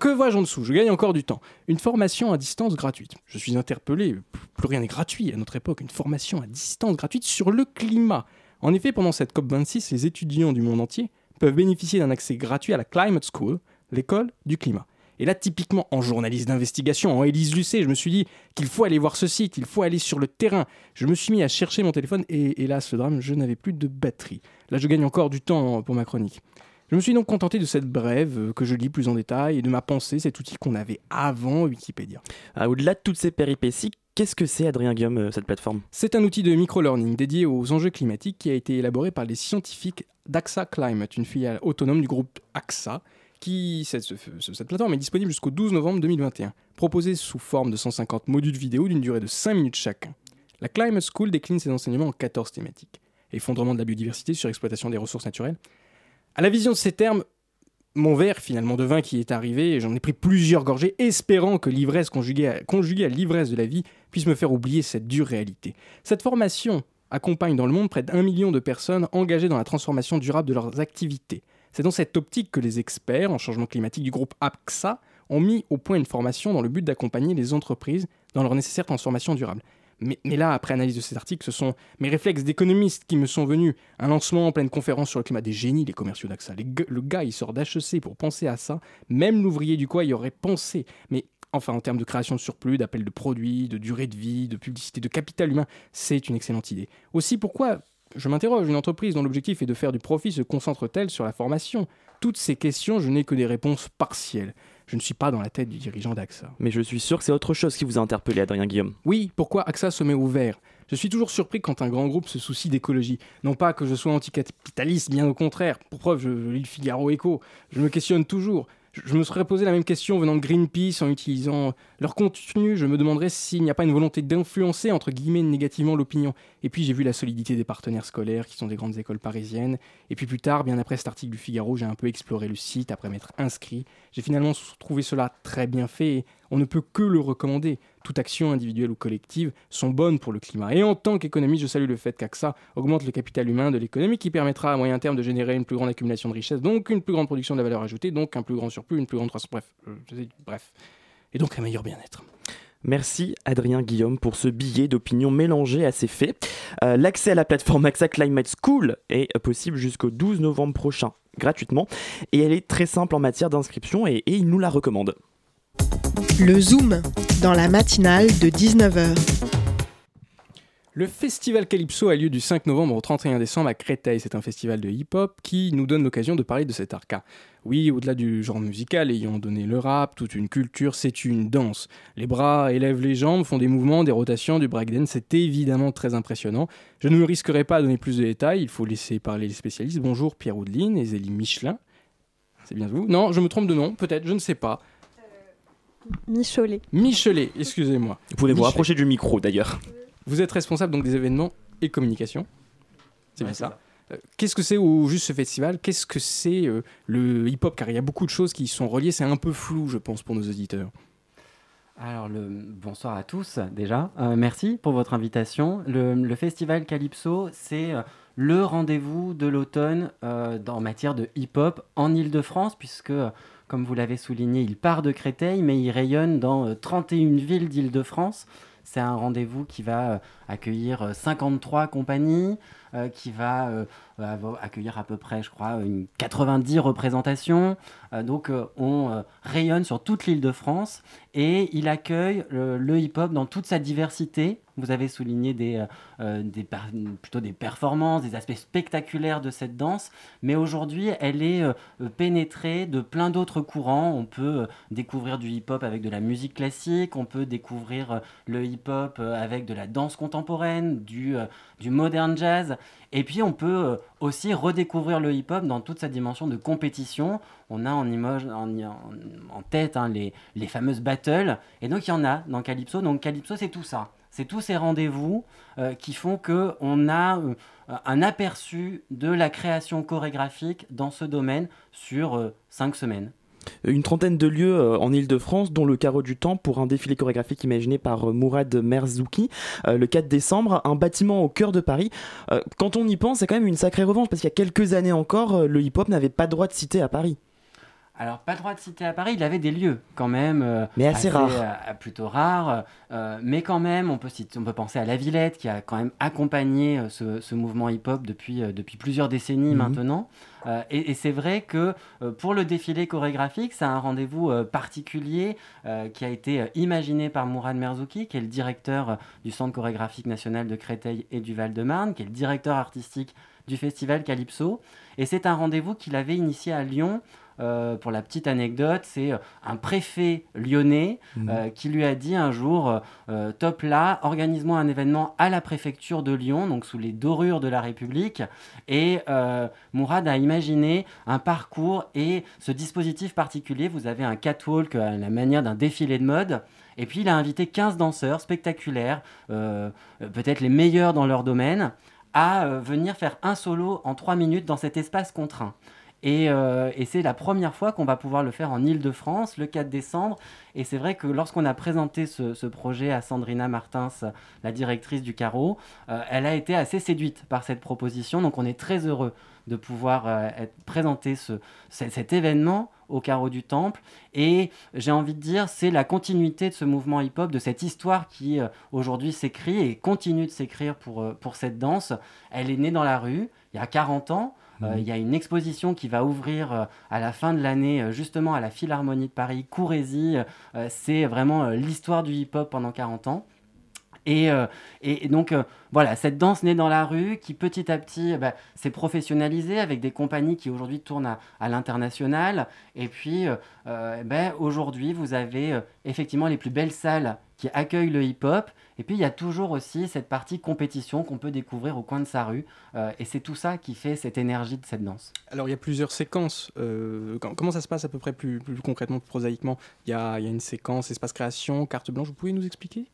Que vois-je en dessous? Je gagne encore du temps. Une formation à distance gratuite. Je suis interpellé, plus rien n'est gratuit à notre époque, une formation à distance gratuite sur le climat. En effet, pendant cette COP26, les étudiants du monde entier peuvent bénéficier d'un accès gratuit à la Climate School, l'école du climat. Et là, typiquement, en journaliste d'investigation, en Élise Lucet, je me suis dit qu'il faut aller voir ce site, il faut aller sur le terrain. Je me suis mis à chercher mon téléphone et hélas, ce drame, je n'avais plus de batterie. Là, je gagne encore du temps pour ma chronique. Je me suis donc contenté de cette brève que je lis plus en détail et de ma pensée, cet outil qu'on avait avant Wikipédia. Ah, au-delà de toutes ces péripéties, qu'est-ce que c'est, Adrien Guillaume, euh, cette plateforme? C'est un outil de micro-learning dédié aux enjeux climatiques qui a été élaboré par les scientifiques d'AXA Climate, une filiale autonome du groupe AXA, qui, cette, cette plateforme est disponible jusqu'au 12 novembre 2021, proposée sous forme de 150 modules vidéo d'une durée de 5 minutes chacun. La Climate School décline ses enseignements en 14 thématiques. Effondrement de la biodiversité, sur exploitation des ressources naturelles. À la vision de ces termes, mon verre finalement de vin qui est arrivé, j'en ai pris plusieurs gorgées, espérant que l'ivresse conjuguée à l'ivresse de la vie puisse me faire oublier cette dure réalité. Cette formation accompagne dans le monde près d'un million de personnes engagées dans la transformation durable de leurs activités. C'est dans cette optique que les experts en changement climatique du groupe AXA ont mis au point une formation dans le but d'accompagner les entreprises dans leur nécessaire transformation durable. Mais, là, après analyse de cet article, ce sont mes réflexes d'économiste qui me sont venus. Un lancement en pleine conférence sur le climat des génies, les commerciaux d'AXA. Le gars, il sort d'HEC pour penser à ça. Même l'ouvrier du quoi y aurait pensé. Mais enfin, en termes de création de surplus, d'appel de produits, de durée de vie, de publicité, de capital humain, c'est une excellente idée. Aussi, pourquoi je m'interroge, une entreprise dont l'objectif est de faire du profit se concentre-t-elle sur la formation? Toutes ces questions, je n'ai que des réponses partielles. Je ne suis pas dans la tête du dirigeant d'AXA. Mais je suis sûr que c'est autre chose qui vous a interpellé, Adrien Guillaume. Oui, pourquoi AXA se met au vert? Je suis toujours surpris quand un grand groupe se soucie d'écologie. Non pas que je sois anticapitaliste, bien au contraire. Pour preuve, je lis le Figaro Echo. Je me questionne toujours je me serais posé la même question venant de Greenpeace en utilisant leur contenu. Je me demanderais s'il n'y a pas une volonté d'influencer, entre guillemets, négativement l'opinion. Et puis j'ai vu la solidité des partenaires scolaires qui sont des grandes écoles parisiennes. Et puis plus tard, bien après cet article du Figaro, j'ai un peu exploré le site après m'être inscrit. J'ai finalement trouvé cela très bien fait on ne peut que le recommander. Toute action individuelle ou collective sont bonnes pour le climat. Et en tant qu'économiste, je salue le fait qu'AXA augmente le capital humain de l'économie qui permettra à moyen terme de générer une plus grande accumulation de richesses, donc une plus grande production de la valeur ajoutée, donc un plus grand surplus, une plus grande croissance. Bref, bref. Et donc un meilleur bien-être. Merci Adrien Guillaume pour ce billet d'opinion mélangé à ces faits. Euh, l'accès à la plateforme AXA Climate School est possible jusqu'au 12 novembre prochain gratuitement et elle est très simple en matière d'inscription et il nous la recommande. Le Zoom, dans la matinale de 19h. Le festival Calypso a lieu du 5 novembre au 31 décembre à Créteil. C'est un festival de hip-hop qui nous donne l'occasion de parler de cet arca. Oui, au-delà du genre musical ayant donné le rap, toute une culture, c'est une danse. Les bras élèvent les jambes, font des mouvements, des rotations, du breakdance, c'est évidemment très impressionnant. Je ne me risquerai pas à donner plus de détails, il faut laisser parler les spécialistes. Bonjour Pierre Oudeline et Zélie Michelin. C'est bien vous? Non, je me trompe de nom, peut-être, je ne sais pas. Michelet. Michelet, excusez-moi. Vous pouvez vous Michelet. rapprocher du micro d'ailleurs. Vous êtes responsable donc des événements et communication. C'est bien ça. Euh, Qu'est-ce que c'est au juste ce festival? Qu'est-ce que c'est euh, le hip-hop? Car il y a beaucoup de choses qui y sont reliées. C'est un peu flou, je pense, pour nos auditeurs. Alors, le, bonsoir à tous déjà. Euh, merci pour votre invitation. Le, le festival Calypso, c'est le rendez-vous de l'automne euh, en matière de hip-hop en Ile-de-France, puisque, euh, comme vous l'avez souligné, il part de Créteil, mais il rayonne dans euh, 31 villes d'Île-de-France. C'est un rendez-vous qui va euh, accueillir euh, 53 compagnies, euh, qui va avoir- accueillir à peu près, je crois, une 90 représentations. Euh, donc, euh, on euh, rayonne sur toute l'île de France et il accueille le, hip-hop dans toute sa diversité. Vous avez souligné des, plutôt des performances, des aspects spectaculaires de cette danse, mais aujourd'hui, elle est pénétrée de plein d'autres courants. On peut découvrir du hip-hop avec de la musique classique, on peut découvrir le hip-hop avec de la danse contemporaine, du, du modern jazz, et puis on peut euh, aussi redécouvrir le hip-hop dans toute sa dimension de compétition. On a en, en, tête hein, les, fameuses battles, et donc il y en a dans Calypso. Donc Calypso, c'est tout ça. C'est tous ces rendez-vous euh, qui font que on a euh, un aperçu de la création chorégraphique dans ce domaine sur cinq semaines. Une trentaine de lieux euh, en Ile-de-France, dont le Carreau du Temps pour un défilé chorégraphique imaginé par euh, Mourad Merzouki euh, le 4 décembre, un bâtiment au cœur de Paris. Quand on y pense, c'est quand même une sacrée revanche parce qu'il y a quelques années encore, le hip-hop n'avait pas droit de citer à Paris. Alors, pas le droit de citer à Paris, il avait des lieux quand même. euh, Mais assez rares. euh, plutôt rares. euh, mais quand même, on peut, citer- on peut penser à La Villette qui a quand même accompagné ce, ce mouvement hip-hop depuis, depuis plusieurs décennies Mhm. maintenant. Et et c'est vrai que pour le défilé chorégraphique, c'est un rendez-vous particulier qui a été imaginé par Mourad Merzouki, qui est le directeur du Centre chorégraphique national de Créteil et du Val-de-Marne, qui est le directeur artistique du festival Calypso. Et c'est un rendez-vous qu'il avait initié à Lyon. Euh, pour la petite anecdote, c'est euh, un préfet lyonnais Mhm. euh, qui lui a dit un jour euh, Top là, organise-moi un événement à la préfecture de Lyon, donc sous les dorures de la République. Et Mourad a imaginé un parcours et ce dispositif particulier. Vous avez un catwalk à la manière d'un défilé de mode. Et puis il a invité 15 danseurs spectaculaires, peut-être les meilleurs dans leur domaine, à venir faire un solo en 3 minutes dans cet espace contraint. Et, euh, et c'est la première fois qu'on va pouvoir le faire en Ile-de-France, le 4 décembre. Et c'est vrai que lorsqu'on a présenté ce, projet à Sandrina Martins, la directrice du Carreau, euh, elle a été assez séduite par cette proposition. Donc on est très heureux de pouvoir euh, présenter ce, ce- cet événement au Carreau du Temple. Et j'ai envie de dire, c'est la continuité de ce mouvement hip-hop, de cette histoire qui aujourd'hui s'écrit et continue de s'écrire pour cette danse. Elle est née dans la rue il y a 40 ans. Euh. Il y a une exposition qui va ouvrir euh, à la fin de l'année, euh, justement à la Philharmonie de Paris, Courrézy. Euh, c'est vraiment l'histoire du hip-hop pendant 40 ans. Et, donc, voilà, cette danse née dans la rue qui petit à petit ben, s'est professionnalisée avec des compagnies qui aujourd'hui tournent à, l'international. Et puis, ben, aujourd'hui, vous avez effectivement les plus belles salles qui accueillent le hip-hop. Et puis, il y a toujours aussi cette partie compétition qu'on peut découvrir au coin de sa rue. Euh, et c'est tout ça qui fait cette énergie de cette danse. Alors, il y a plusieurs séquences. Euh, com- comment ça se passe à peu près plus, concrètement, plus prosaïquement? Il y a une séquence espace création, carte blanche. Vous pouvez nous expliquer?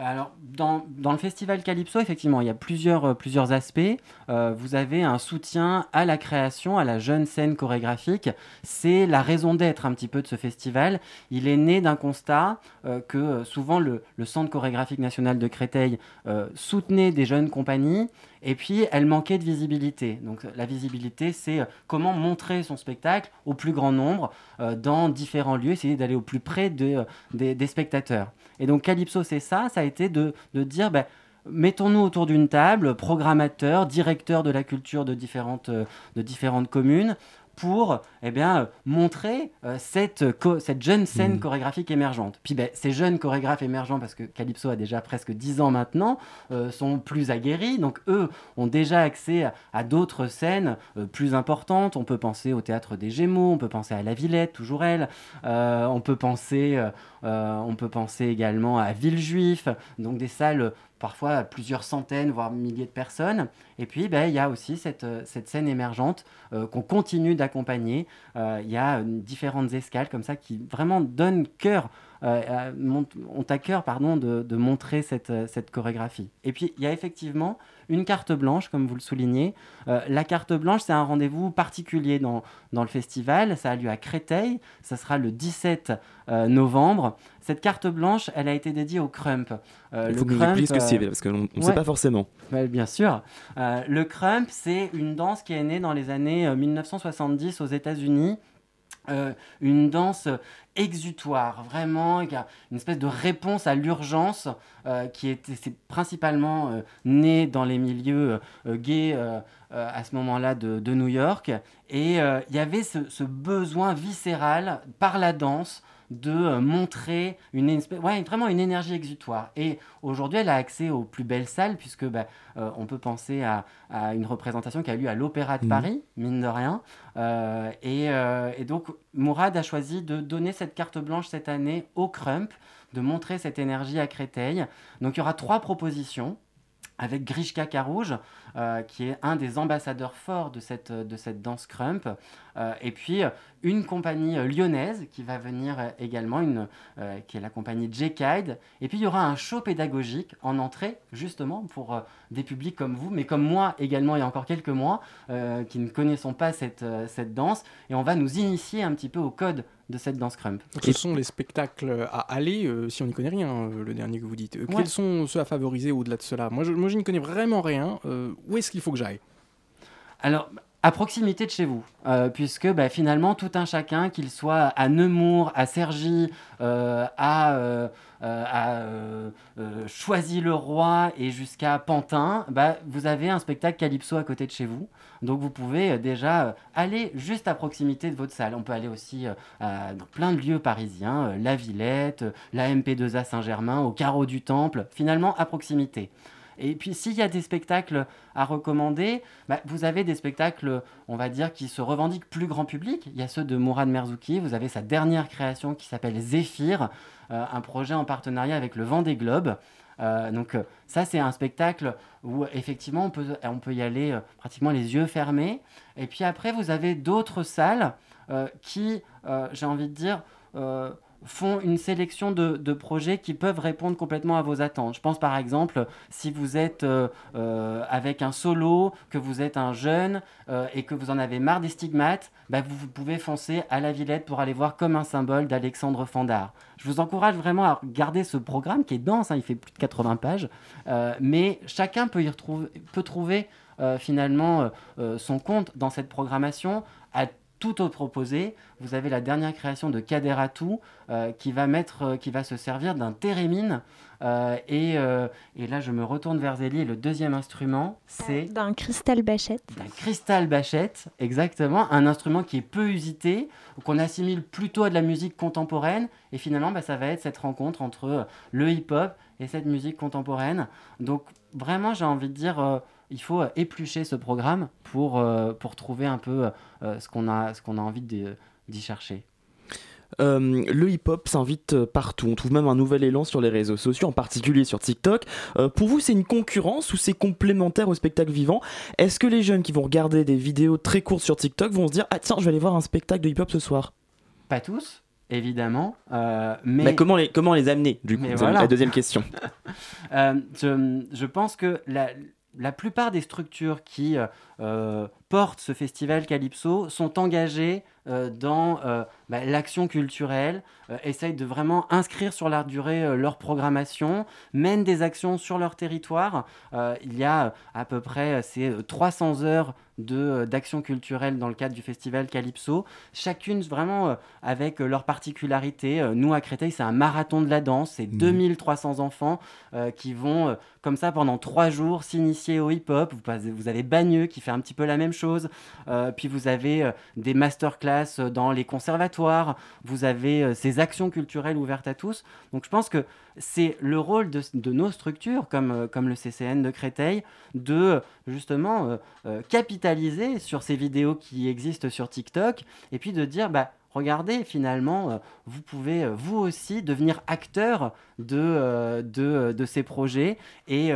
Alors, dans, le festival Calypso, effectivement, il y a plusieurs, euh, aspects. Euh, vous avez un soutien à la création, à la jeune scène chorégraphique. C'est la raison d'être un petit peu de ce festival. Il est né d'un constat euh, que souvent le, Centre chorégraphique national de Créteil soutenait des jeunes compagnies et puis elle manquait de visibilité. Donc la visibilité, c'est euh, comment montrer son spectacle au plus grand nombre euh, dans différents lieux, essayer d'aller au plus près euh, des, spectateurs. Et donc Calypso, c'est ça, ça a été de, dire, ben, mettons-nous autour d'une table, programmateurs, directeurs de la culture de différentes communes, pour eh bien, montrer cette, cette jeune scène mm. chorégraphique émergente. Puis ben, ces jeunes chorégraphes émergents, parce que Calypso a déjà presque 10 ans maintenant, sont plus aguerris, donc eux ont déjà accès à, à d'autres scènes plus importantes. On peut penser au théâtre des Gémeaux, on peut penser à La Villette, toujours elle, on peut penser euh, on peut penser également à Villejuif, donc des salles parfois plusieurs centaines, voire milliers de personnes. Et puis, ben, il y a aussi cette, euh, scène émergente euh, qu'on continue d'accompagner. Il y a différentes escales comme ça qui vraiment donnent cœur, ont à cœur pardon, de, montrer cette, cette chorégraphie. Et puis, il y a effectivement une carte blanche, comme vous le soulignez. Euh, la carte blanche, c'est un rendez-vous particulier dans, dans, le festival. Ça a lieu à Créteil. Ça sera le 17 euh, novembre. Cette carte blanche, elle a été dédiée au crump. Euh, Il faut que vous ce que c'est, parce qu'on ne sait pas forcément. bien sûr. le crump, c'est une danse qui est née dans les années 1970 aux États-Unis. Une danse exutoire, vraiment, une espèce de réponse à l'urgence euh, qui était principalement euh, née dans les milieux euh, gays à ce moment-là de, New York. Et il y avait ce, besoin viscéral par la danse de euh, montrer une, ouais, vraiment une énergie exutoire. Et aujourd'hui, elle a accès aux plus belles salles, puisque bah, euh, on peut penser à, une représentation qui a lieu à l'Opéra de mhm. Paris, mine de rien. Euh, et, et, donc, Mourad a choisi de donner cette carte blanche cette année au Crump, de montrer cette énergie à Créteil. Donc, il y aura trois propositions avec Grishka Karouge, euh, qui est un des ambassadeurs forts de cette, de cette danse crump, euh, et puis une compagnie lyonnaise qui va venir également, une, euh, qui est la compagnie J-Kide, et puis il y aura un show pédagogique en entrée, justement, pour des publics comme vous, mais comme moi également il y a encore quelques mois, qui ne connaissons pas cette, cette danse, et on va nous initier un petit peu au code de cette danse crump. ce sont les spectacles à aller, euh, si on n'y connaît rien, euh, le dernier que vous dites. Euh, quels sont ceux à favoriser au-delà de cela? Moi, je, moi, je n'y connais vraiment rien. Où est-ce qu'il faut que j'aille? Alors, à proximité de chez vous, puisque bah, finalement tout un chacun, qu'il soit à Nemours, à Cergy, à, à Choisy-le-Roi et jusqu'à Pantin, bah, vous avez un spectacle Calypso à côté de chez vous. Donc vous pouvez euh, déjà euh, aller juste à proximité de votre salle. On peut aller aussi euh, dans plein de lieux parisiens, la Villette, la MP2A Saint-Germain, au carreau du Temple, finalement à proximité. Et puis s'il y a des spectacles à recommander, bah, vous avez des spectacles, on va dire, qui se revendiquent plus grand public. Il y a ceux de Mourad Merzouki, vous avez sa dernière création qui s'appelle Zéphyr, un projet en partenariat avec le Vent des Globes. Euh, donc euh, ça, c'est un spectacle où effectivement on peut, on peut y aller euh, pratiquement les yeux fermés. Et puis après, vous avez d'autres salles qui, j'ai envie de dire, font une sélection de, projets qui peuvent répondre complètement à vos attentes. Je pense par exemple, si vous êtes euh, euh, avec un solo, que vous êtes un jeune euh, et que vous en avez marre des stigmates, bah, vous, pouvez foncer à la Villette pour aller voir comme un symbole d'Alexandre Fandard. Je vous encourage vraiment à regarder ce programme qui est dense, hein, il fait plus de 80 pages, mais chacun peut y retrouver, peut trouver finalement son compte dans cette programmation tout autre opposé, vous avez la dernière création de Kader euh, qui, va mettre, euh, qui va se servir d'un thérémine. Euh, et, et, là, je me retourne vers Zélie. Le deuxième instrument, c'est. D'un cristal bachette. D'un cristal bachette, exactement. Un instrument qui est peu usité, qu'on assimile plutôt à de la musique contemporaine. Et finalement, bah, ça va être cette rencontre entre le hip-hop et cette musique contemporaine. Donc, vraiment, j'ai envie de dire il faut euh, éplucher ce programme pour, euh, pour trouver un peu euh, ce qu'on a, qu'on a envie d'y chercher. le hip-hop s'invite partout. On trouve même un nouvel élan sur les réseaux sociaux, en particulier sur TikTok. pour vous, c'est une concurrence ou c'est complémentaire au spectacle vivant? Est-ce que les jeunes qui vont regarder des vidéos très courtes sur TikTok vont se dire Ah tiens, je vais aller voir un spectacle de hip-hop ce soir? Pas tous, évidemment. mais... comment, les, comment les amener, du coup La deuxième question. (laughs) je, je, pense que la, la plupart des structures qui euh, euh, portent ce festival Calypso sont engagées dans bah, l'action culturelle, essayent de vraiment inscrire sur la durée leur programmation, mènent des actions sur leur territoire. il y a à peu près ces 300 heures d'action culturelle dans le cadre du festival Calypso, chacune vraiment avec leur particularité. nous à Créteil, c'est un marathon de la danse, c'est 2300 mmh. enfants qui vont comme ça pendant trois jours s'initier au hip-hop. Vous, vous, avez Bagneux qui fait un petit peu la même chose. Euh, puis vous avez euh, des masterclass dans les conservatoires. Vous avez euh, ces actions culturelles ouvertes à tous. Donc je pense que c'est le rôle de, nos structures, comme, comme le CCN de Créteil, de justement capitaliser sur ces vidéos qui existent sur TikTok et puis de dire bah, regardez, finalement, euh, vous pouvez euh, vous aussi devenir acteur de, euh, de, ces projets. Et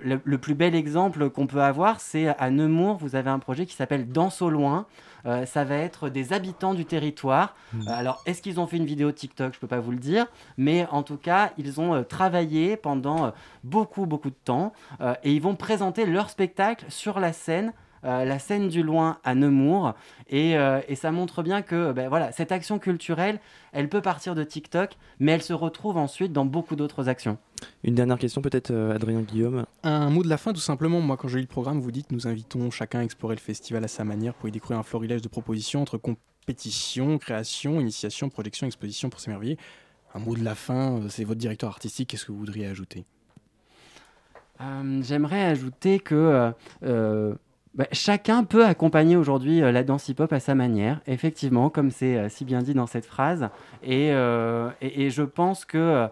le, plus bel exemple qu'on peut avoir, c'est à Nemours, vous avez un projet qui s'appelle Danse au loin. ça va être des habitants du territoire. Mmh. alors, est-ce qu'ils ont fait une vidéo TikTok? Je ne peux pas vous le dire. Mais en tout cas, ils ont travaillé pendant beaucoup, beaucoup de temps. et ils vont présenter leur spectacle sur la scène la scène du loin à Nemours. Et, euh, et ça montre bien que ben, voilà, cette action culturelle, elle peut partir de TikTok, mais elle se retrouve ensuite dans beaucoup d'autres actions. Une dernière question peut-être, euh, Adrien Guillaume Un mot de la fin, tout simplement. Moi, quand je lis le programme, vous dites nous invitons chacun à explorer le festival à sa manière pour y découvrir un florilège de propositions entre compétition, création, initiation, projection, exposition pour s'émerveiller. Un mot de la fin, c'est votre directeur artistique, qu'est-ce que vous voudriez ajouter? J'aimerais ajouter que bah, chacun peut accompagner aujourd'hui euh, la danse hip-hop à sa manière, effectivement, comme c'est euh, si bien dit dans cette phrase. Et, euh, et, je pense que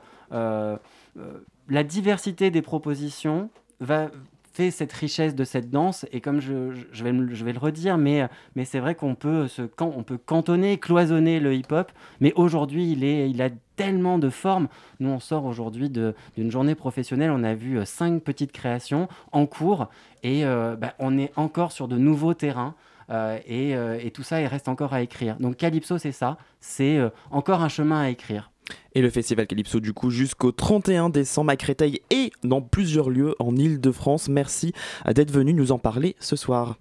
la diversité des propositions va, cette richesse de cette danse. Et comme je, je, vais, je vais, le redire, mais, mais c'est vrai qu'on peut, se, on peut cantonner, cloisonner le hip-hop. Mais aujourd'hui, il, est, il a tellement de formes. Nous, on sort aujourd'hui d'une journée professionnelle. On a vu euh, cinq petites créations en cours. Et euh, bah, on est encore sur de nouveaux terrains. Euh, et, et, tout ça, il reste encore à écrire. Donc Calypso, c'est ça. C'est encore un chemin à écrire. Et le festival Calypso du coup jusqu'au 31 décembre à Créteil et dans plusieurs lieux en Ile-de-France. Merci d'être venu nous en parler ce soir.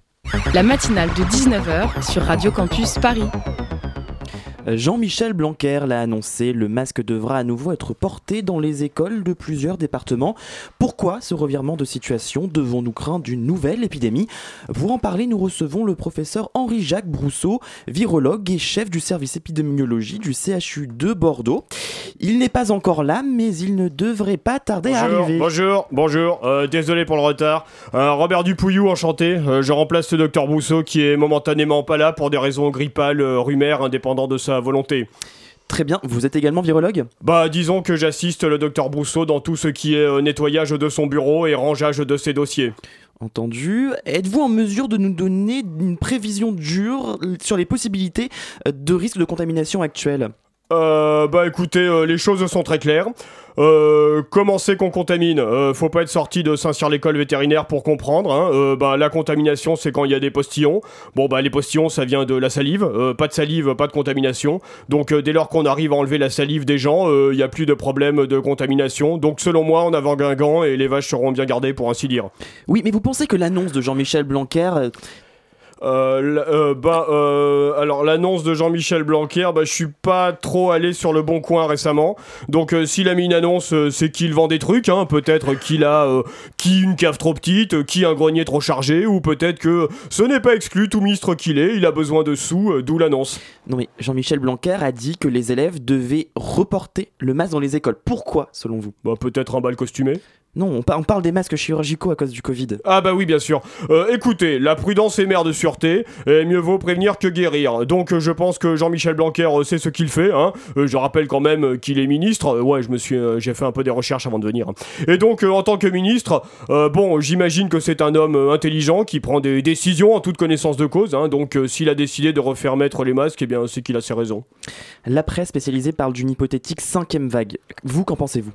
La matinale de 19h sur Radio Campus Paris. Jean-Michel Blanquer l'a annoncé, le masque devra à nouveau être porté dans les écoles de plusieurs départements. Pourquoi ce revirement de situation Devons-nous craindre d'une nouvelle épidémie? Pour en parler, nous recevons le professeur Henri-Jacques Brousseau, virologue et chef du service épidémiologie du CHU de Bordeaux. Il n'est pas encore là, mais il ne devrait pas tarder à arriver. Bonjour, bonjour, euh, désolé pour le retard. Euh, Robert Dupouillou, enchanté. Euh, je remplace le docteur Brousseau qui est momentanément pas là pour des raisons grippales, rumères, indépendant de sa volonté. Très bien, vous êtes également virologue? Bah disons que j'assiste le docteur Brousseau dans tout ce qui est euh, nettoyage de son bureau et rangeage de ses dossiers. Entendu. Êtes-vous en mesure de nous donner une prévision dure sur les possibilités euh, de risque de contamination actuelles euh, bah écoutez, euh, les choses sont très claires. Euh, comment c'est qu'on contamine? Euh, Faut pas être sorti de Saint-Cyr-l'École vétérinaire pour comprendre. Hein. Euh, bah, la contamination, c'est quand il y a des postillons. Bon, bah, les postillons, ça vient de la salive. pas de salive, pas de contamination. Donc, dès lors qu'on arrive à enlever la salive des gens, il n'y a plus de problème de contamination. Donc, selon moi, on a Guingamp et les vaches seront bien gardées, pour ainsi dire. Oui, mais vous pensez que l'annonce de Jean-Michel Blanquer euh, euh, bah, euh, alors l'annonce de Jean-Michel Blanquer, bah, je suis pas trop allé sur le bon coin récemment. Donc s'il a mis une annonce, c'est qu'il vend des trucs. Hein. Peut-être qu'il a qui une cave trop petite, qui un grenier trop chargé, ou peut-être que ce n'est pas exclu. Tout ministre qu'il est, il a besoin de sous, d'où l'annonce. Non mais Jean-Michel Blanquer a dit que les élèves devaient reporter le masque dans les écoles. Pourquoi, selon vous? Bah peut-être un bal costumé. Non, on, parle des masques chirurgicaux à cause du Covid. Ah bah oui, bien sûr. Euh, écoutez, la prudence est mère de sûreté, et mieux vaut prévenir que guérir. Donc euh, je pense que Jean-Michel Blanquer euh, sait ce qu'il fait. Hein. je rappelle quand même qu'il est ministre. ouais, je me suis, j'ai fait un peu des recherches avant de venir. Et donc en tant que ministre, bon, j'imagine que c'est un homme intelligent qui prend des décisions en toute connaissance de cause. Hein. donc s'il a décidé de refaire mettre les masques, eh bien c'est qu'il a ses raisons. La presse spécialisée parle d'une hypothétique cinquième vague. Vous, qu'en pensez-vous?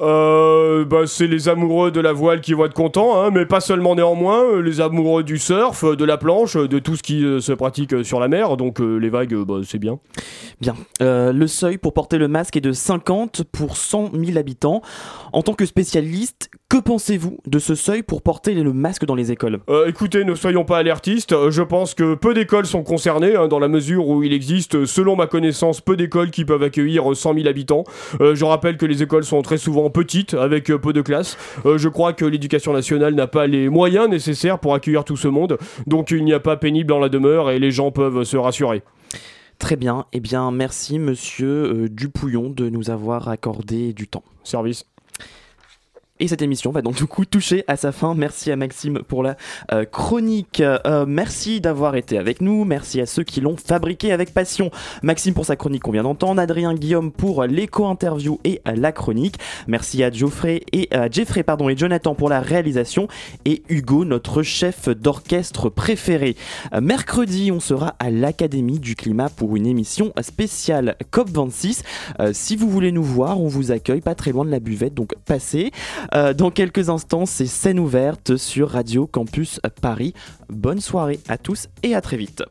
Euh, bah, c'est les amoureux de la voile qui vont être contents, hein, mais pas seulement néanmoins, euh, les amoureux du surf, de la planche, de tout ce qui se pratique sur la mer, donc les vagues, bah, c'est bien. Bien. le seuil pour porter le masque est de 50 pour 100 000 habitants. En tant que spécialiste, que pensez-vous de ce seuil pour porter le masque dans les écoles? Écoutez, ne soyons pas alertistes, je pense que peu d'écoles sont concernées, hein, dans la mesure où il existe, selon ma connaissance, peu d'écoles qui peuvent accueillir 100 000 habitants. je rappelle que les écoles sont très souvent petite, avec euh, peu de classes. Euh, je crois que l'éducation nationale n'a pas les moyens nécessaires pour accueillir tout ce monde, donc il n'y a pas pénible dans la demeure et les gens peuvent se rassurer. Très bien, eh bien merci monsieur euh, Dupouillon de nous avoir accordé du temps. Service. Et cette émission va donc du coup toucher à sa fin. Merci à Maxime pour la euh, chronique. Euh, merci d'avoir été avec nous. Merci à ceux qui l'ont fabriqué avec passion. Maxime pour sa chronique qu'on vient d'entendre. Adrien Guillaume pour l'éco-interview et la chronique. Merci à Geoffrey et Jeffrey pardon et Jonathan pour la réalisation et Hugo notre chef d'orchestre préféré. Euh, mercredi, on sera à l'Académie du climat pour une émission spéciale COP26. si vous voulez nous voir, on vous accueille pas très loin de la buvette donc passez. Euh, dans quelques instants, c'est scène ouverte sur Radio Campus Paris. Bonne soirée à tous et à très vite.